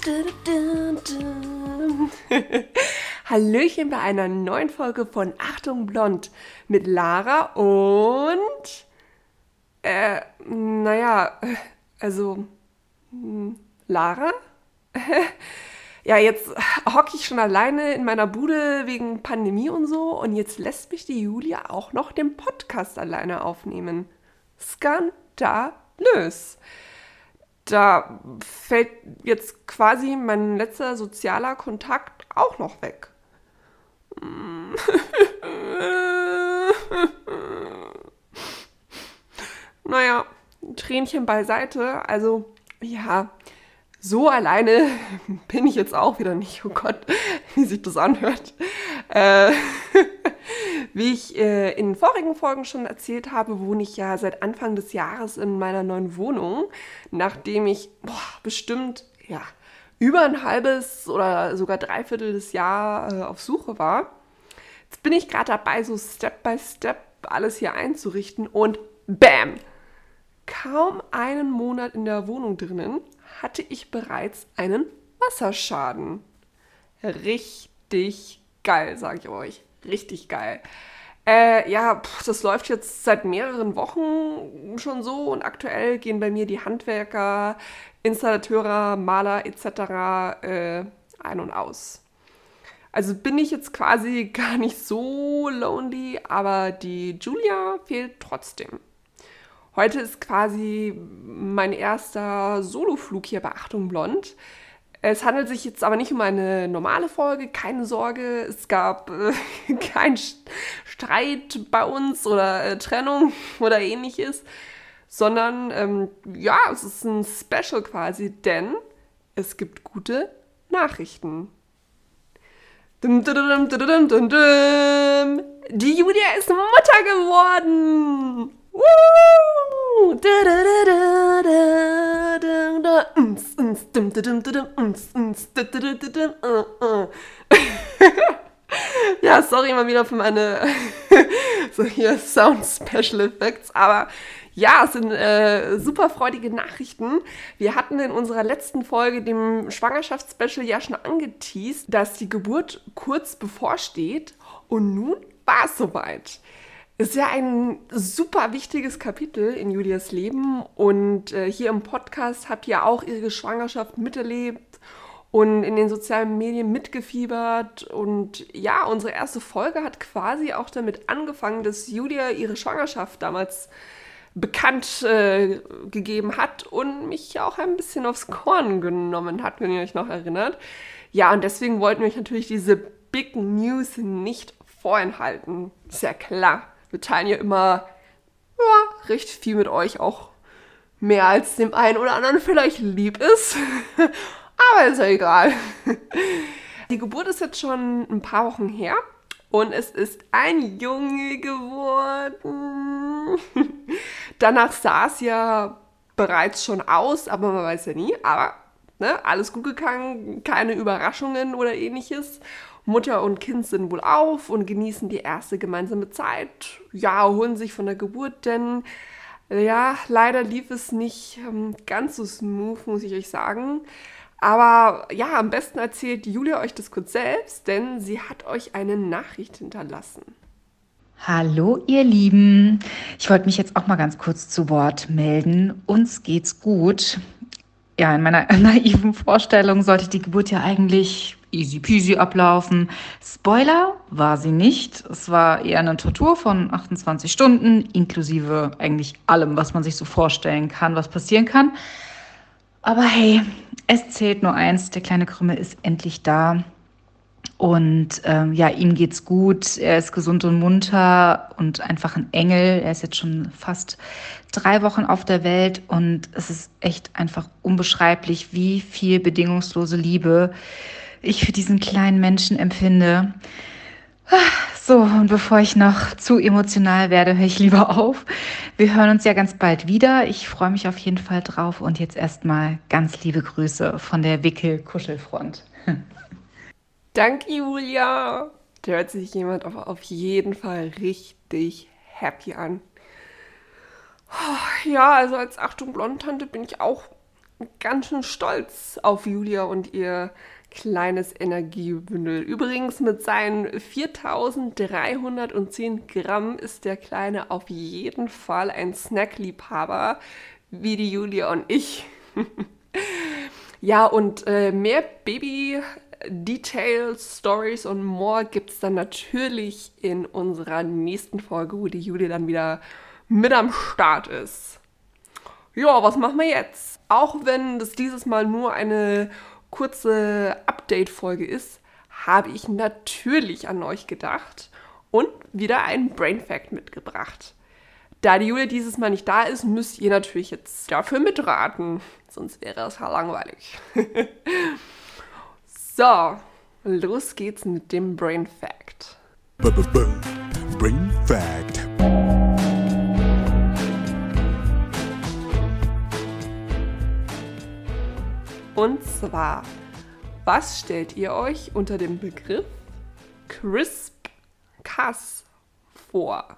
Hallöchen bei einer neuen Folge von Achtung Blond mit Lara und. Äh, naja, also. Hm, Lara? ja, jetzt hocke ich schon alleine in meiner Bude wegen Pandemie und so und jetzt lässt mich die Julia auch noch den Podcast alleine aufnehmen. Skandalös da fällt jetzt quasi mein letzter sozialer Kontakt auch noch weg. naja, Tränchen beiseite. Also, ja, so alleine bin ich jetzt auch wieder nicht. Oh Gott, wie sich das anhört. Äh, wie ich äh, in vorigen Folgen schon erzählt habe, wohne ich ja seit Anfang des Jahres in meiner neuen Wohnung, nachdem ich boah, bestimmt ja, über ein halbes oder sogar dreiviertel des Jahr äh, auf Suche war. Jetzt bin ich gerade dabei, so Step by Step alles hier einzurichten und Bam! Kaum einen Monat in der Wohnung drinnen hatte ich bereits einen Wasserschaden. Richtig geil, sage ich euch. Richtig geil. Äh, ja, pff, das läuft jetzt seit mehreren Wochen schon so und aktuell gehen bei mir die Handwerker, Installateure, Maler etc. Äh, ein und aus. Also bin ich jetzt quasi gar nicht so lonely, aber die Julia fehlt trotzdem. Heute ist quasi mein erster Soloflug hier bei Achtung Blond. Es handelt sich jetzt aber nicht um eine normale Folge, keine Sorge, es gab äh, keinen Streit bei uns oder äh, Trennung oder ähnliches, sondern ähm, ja, es ist ein Special quasi, denn es gibt gute Nachrichten. Die Julia ist Mutter geworden! Ja, sorry mal wieder für meine so hier Sound Special Effects, aber ja, es sind äh, super freudige Nachrichten. Wir hatten in unserer letzten Folge, dem Schwangerschaftsspecial, ja schon angeteased, dass die Geburt kurz bevorsteht und nun war es soweit. Ist ja ein super wichtiges Kapitel in Julias Leben und äh, hier im Podcast habt ihr auch ihre Schwangerschaft miterlebt und in den sozialen Medien mitgefiebert und ja, unsere erste Folge hat quasi auch damit angefangen, dass Julia ihre Schwangerschaft damals bekannt äh, gegeben hat und mich auch ein bisschen aufs Korn genommen hat, wenn ihr euch noch erinnert. Ja, und deswegen wollten wir euch natürlich diese Big News nicht vorenthalten. Ist ja klar wir teilen ja immer ja, recht viel mit euch, auch mehr als dem einen oder anderen vielleicht lieb ist. Aber ist ja egal. Die Geburt ist jetzt schon ein paar Wochen her und es ist ein Junge geworden. Danach sah es ja bereits schon aus, aber man weiß ja nie. Aber ne, alles gut gegangen, keine Überraschungen oder ähnliches. Mutter und Kind sind wohl auf und genießen die erste gemeinsame Zeit. Ja, holen sich von der Geburt, denn ja, leider lief es nicht ähm, ganz so smooth, muss ich euch sagen. Aber ja, am besten erzählt Julia euch das kurz selbst, denn sie hat euch eine Nachricht hinterlassen. Hallo ihr Lieben, ich wollte mich jetzt auch mal ganz kurz zu Wort melden. Uns geht's gut. Ja, in meiner naiven Vorstellung sollte die Geburt ja eigentlich easy peasy ablaufen. Spoiler war sie nicht. Es war eher eine Tortur von 28 Stunden, inklusive eigentlich allem, was man sich so vorstellen kann, was passieren kann. Aber hey, es zählt nur eins, der kleine Krümmel ist endlich da. Und ähm, ja, ihm geht's gut. Er ist gesund und munter und einfach ein Engel. Er ist jetzt schon fast drei Wochen auf der Welt und es ist echt einfach unbeschreiblich, wie viel bedingungslose Liebe ich für diesen kleinen Menschen empfinde. So, und bevor ich noch zu emotional werde, höre ich lieber auf. Wir hören uns ja ganz bald wieder. Ich freue mich auf jeden Fall drauf und jetzt erstmal ganz liebe Grüße von der Wickel-Kuschelfront. Danke, Julia. Da hört sich jemand auf jeden Fall richtig happy an. Ja, also als Achtung Blondtante bin ich auch ganz schön stolz auf Julia und ihr kleines Energiebündel. Übrigens mit seinen 4310 Gramm ist der Kleine auf jeden Fall ein Snackliebhaber, wie die Julia und ich. ja, und äh, mehr Baby Details, Stories und more gibt es dann natürlich in unserer nächsten Folge, wo die Julia dann wieder mit am Start ist. Ja, was machen wir jetzt? Auch wenn das dieses Mal nur eine kurze Update-Folge ist, habe ich natürlich an euch gedacht und wieder einen Brain Fact mitgebracht. Da die Julia dieses Mal nicht da ist, müsst ihr natürlich jetzt dafür mitraten. Sonst wäre es ja langweilig. so, los geht's mit dem Brain Fact. Brain Fact. Und zwar, was stellt ihr euch unter dem Begriff Crisp-Cas vor?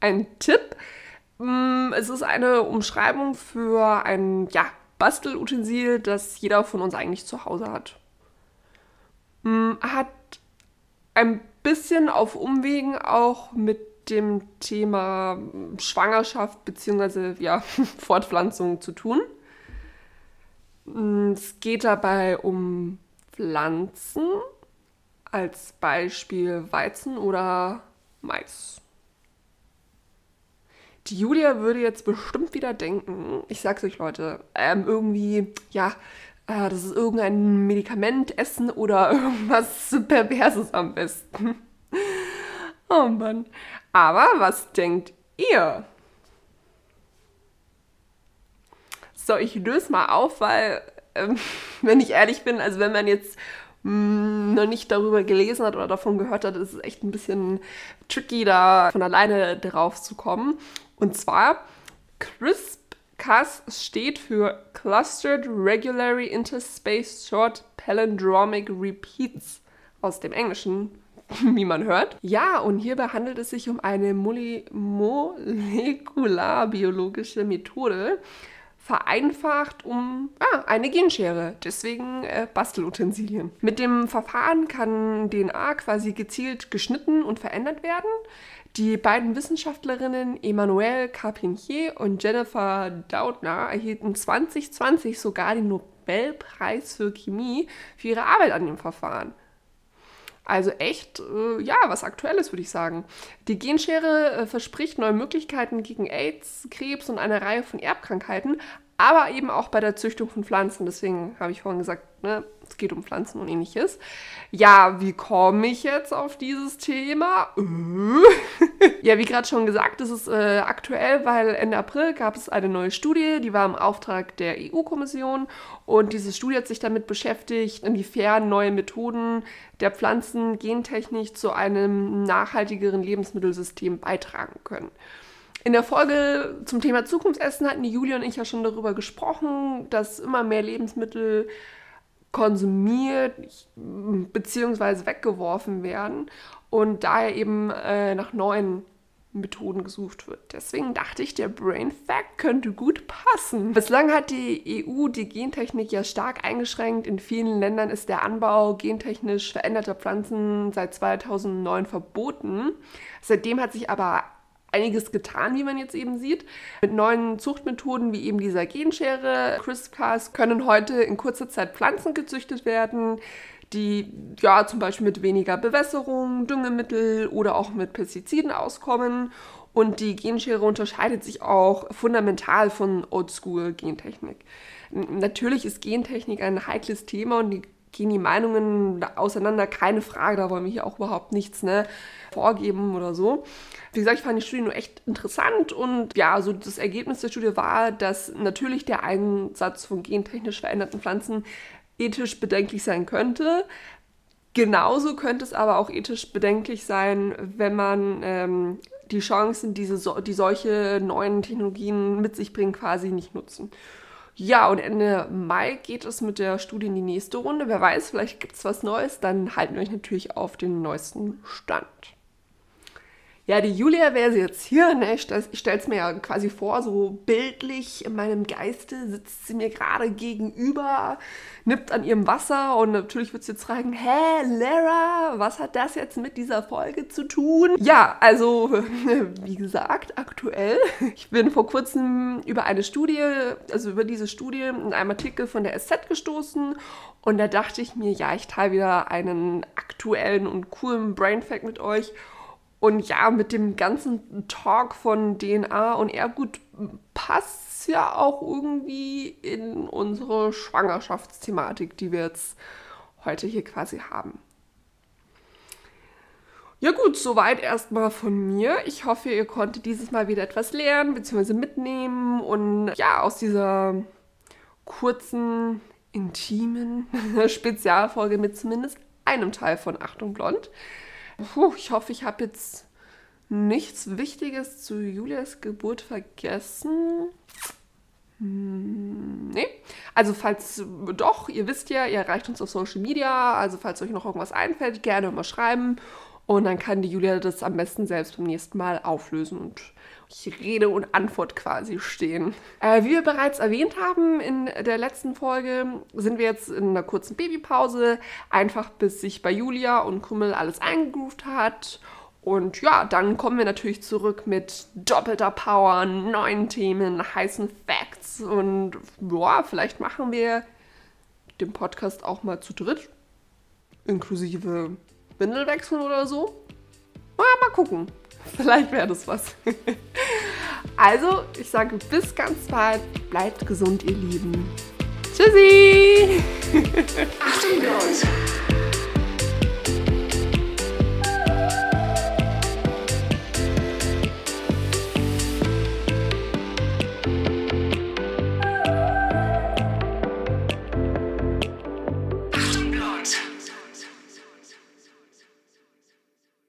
Ein Tipp, mm, es ist eine Umschreibung für ein ja, Bastelutensil, das jeder von uns eigentlich zu Hause hat. Mm, hat ein bisschen auf Umwegen auch mit dem Thema Schwangerschaft bzw. Ja, Fortpflanzung zu tun. Es geht dabei um Pflanzen, als Beispiel Weizen oder Mais. Die Julia würde jetzt bestimmt wieder denken, ich sag's euch Leute, ähm, irgendwie, ja, äh, das ist irgendein Medikament essen oder irgendwas Perverses am besten. oh Mann. Aber was denkt ihr? So, ich löse mal auf, weil, ähm, wenn ich ehrlich bin, also wenn man jetzt mm, noch nicht darüber gelesen hat oder davon gehört hat, ist es echt ein bisschen tricky, da von alleine drauf zu kommen. Und zwar, CRISP-Cas steht für Clustered Regularly Interspaced Short Palindromic Repeats aus dem Englischen wie man hört. Ja, und hierbei handelt es sich um eine molekularbiologische Methode, vereinfacht um ah, eine Genschere, deswegen äh, Bastelutensilien. Mit dem Verfahren kann DNA quasi gezielt geschnitten und verändert werden. Die beiden Wissenschaftlerinnen Emmanuelle Carpentier und Jennifer Doudna erhielten 2020 sogar den Nobelpreis für Chemie für ihre Arbeit an dem Verfahren. Also echt, äh, ja, was Aktuelles würde ich sagen. Die Genschere äh, verspricht neue Möglichkeiten gegen AIDS, Krebs und eine Reihe von Erbkrankheiten, aber eben auch bei der Züchtung von Pflanzen. Deswegen habe ich vorhin gesagt, ne, es geht um Pflanzen und ähnliches. Ja, wie komme ich jetzt auf dieses Thema? Äh. ja, wie gerade schon gesagt, ist äh, aktuell, weil Ende April gab es eine neue Studie, die war im Auftrag der EU-Kommission und diese Studie hat sich damit beschäftigt, inwiefern neue Methoden der Pflanzengentechnik zu einem nachhaltigeren Lebensmittelsystem beitragen können. In der Folge zum Thema Zukunftsessen hatten die Julia und ich ja schon darüber gesprochen, dass immer mehr Lebensmittel konsumiert bzw. weggeworfen werden und daher eben äh, nach neuen Methoden gesucht wird. Deswegen dachte ich, der Brain Fact könnte gut passen. Bislang hat die EU die Gentechnik ja stark eingeschränkt. In vielen Ländern ist der Anbau gentechnisch veränderter Pflanzen seit 2009 verboten. Seitdem hat sich aber einiges getan, wie man jetzt eben sieht. Mit neuen Zuchtmethoden wie eben dieser Genschere, CRISPRs, können heute in kurzer Zeit Pflanzen gezüchtet werden, die ja zum Beispiel mit weniger Bewässerung, Düngemittel oder auch mit Pestiziden auskommen. Und die Genschere unterscheidet sich auch fundamental von Oldschool-Gentechnik. Natürlich ist Gentechnik ein heikles Thema und die gehen die Meinungen auseinander, keine Frage, da wollen wir hier auch überhaupt nichts ne, vorgeben oder so. Wie gesagt, ich fand die Studie nur echt interessant und ja, so das Ergebnis der Studie war, dass natürlich der Einsatz von gentechnisch veränderten Pflanzen ethisch bedenklich sein könnte. Genauso könnte es aber auch ethisch bedenklich sein, wenn man ähm, die Chancen, diese, die solche neuen Technologien mit sich bringen, quasi nicht nutzen. Ja, und Ende Mai geht es mit der Studie in die nächste Runde. Wer weiß, vielleicht gibt es was Neues. Dann halten wir euch natürlich auf den neuesten Stand. Ja, die Julia wäre sie jetzt hier. Ne? Ich stelle es mir ja quasi vor, so bildlich in meinem Geiste sitzt sie mir gerade gegenüber, nippt an ihrem Wasser und natürlich wird sie jetzt fragen, hä, Lara, was hat das jetzt mit dieser Folge zu tun? Ja, also, wie gesagt, aktuell. Ich bin vor kurzem über eine Studie, also über diese Studie in einem Artikel von der SZ gestoßen und da dachte ich mir, ja, ich teile wieder einen aktuellen und coolen Brainfact mit euch und ja, mit dem ganzen Talk von DNA und Erbgut passt ja auch irgendwie in unsere Schwangerschaftsthematik, die wir jetzt heute hier quasi haben. Ja gut, soweit erstmal von mir. Ich hoffe, ihr konntet dieses Mal wieder etwas lernen bzw. mitnehmen und ja, aus dieser kurzen, intimen Spezialfolge mit zumindest einem Teil von Achtung Blond Puh, ich hoffe, ich habe jetzt nichts Wichtiges zu Julias Geburt vergessen. Hm, nee. Also falls doch, ihr wisst ja, ihr erreicht uns auf Social Media. Also falls euch noch irgendwas einfällt, gerne immer schreiben. Und dann kann die Julia das am besten selbst beim nächsten Mal auflösen und ich Rede und Antwort quasi stehen. Äh, wie wir bereits erwähnt haben in der letzten Folge, sind wir jetzt in einer kurzen Babypause, einfach bis sich bei Julia und Kummel alles eingegroovt hat. Und ja, dann kommen wir natürlich zurück mit doppelter Power, neuen Themen, heißen Facts und ja, vielleicht machen wir den Podcast auch mal zu dritt, inklusive Windelwechseln oder so. Ja, mal gucken. Vielleicht wäre das was. also, ich sage bis ganz bald. Bleibt gesund, ihr Lieben. Tschüssi! Achtung, Leute!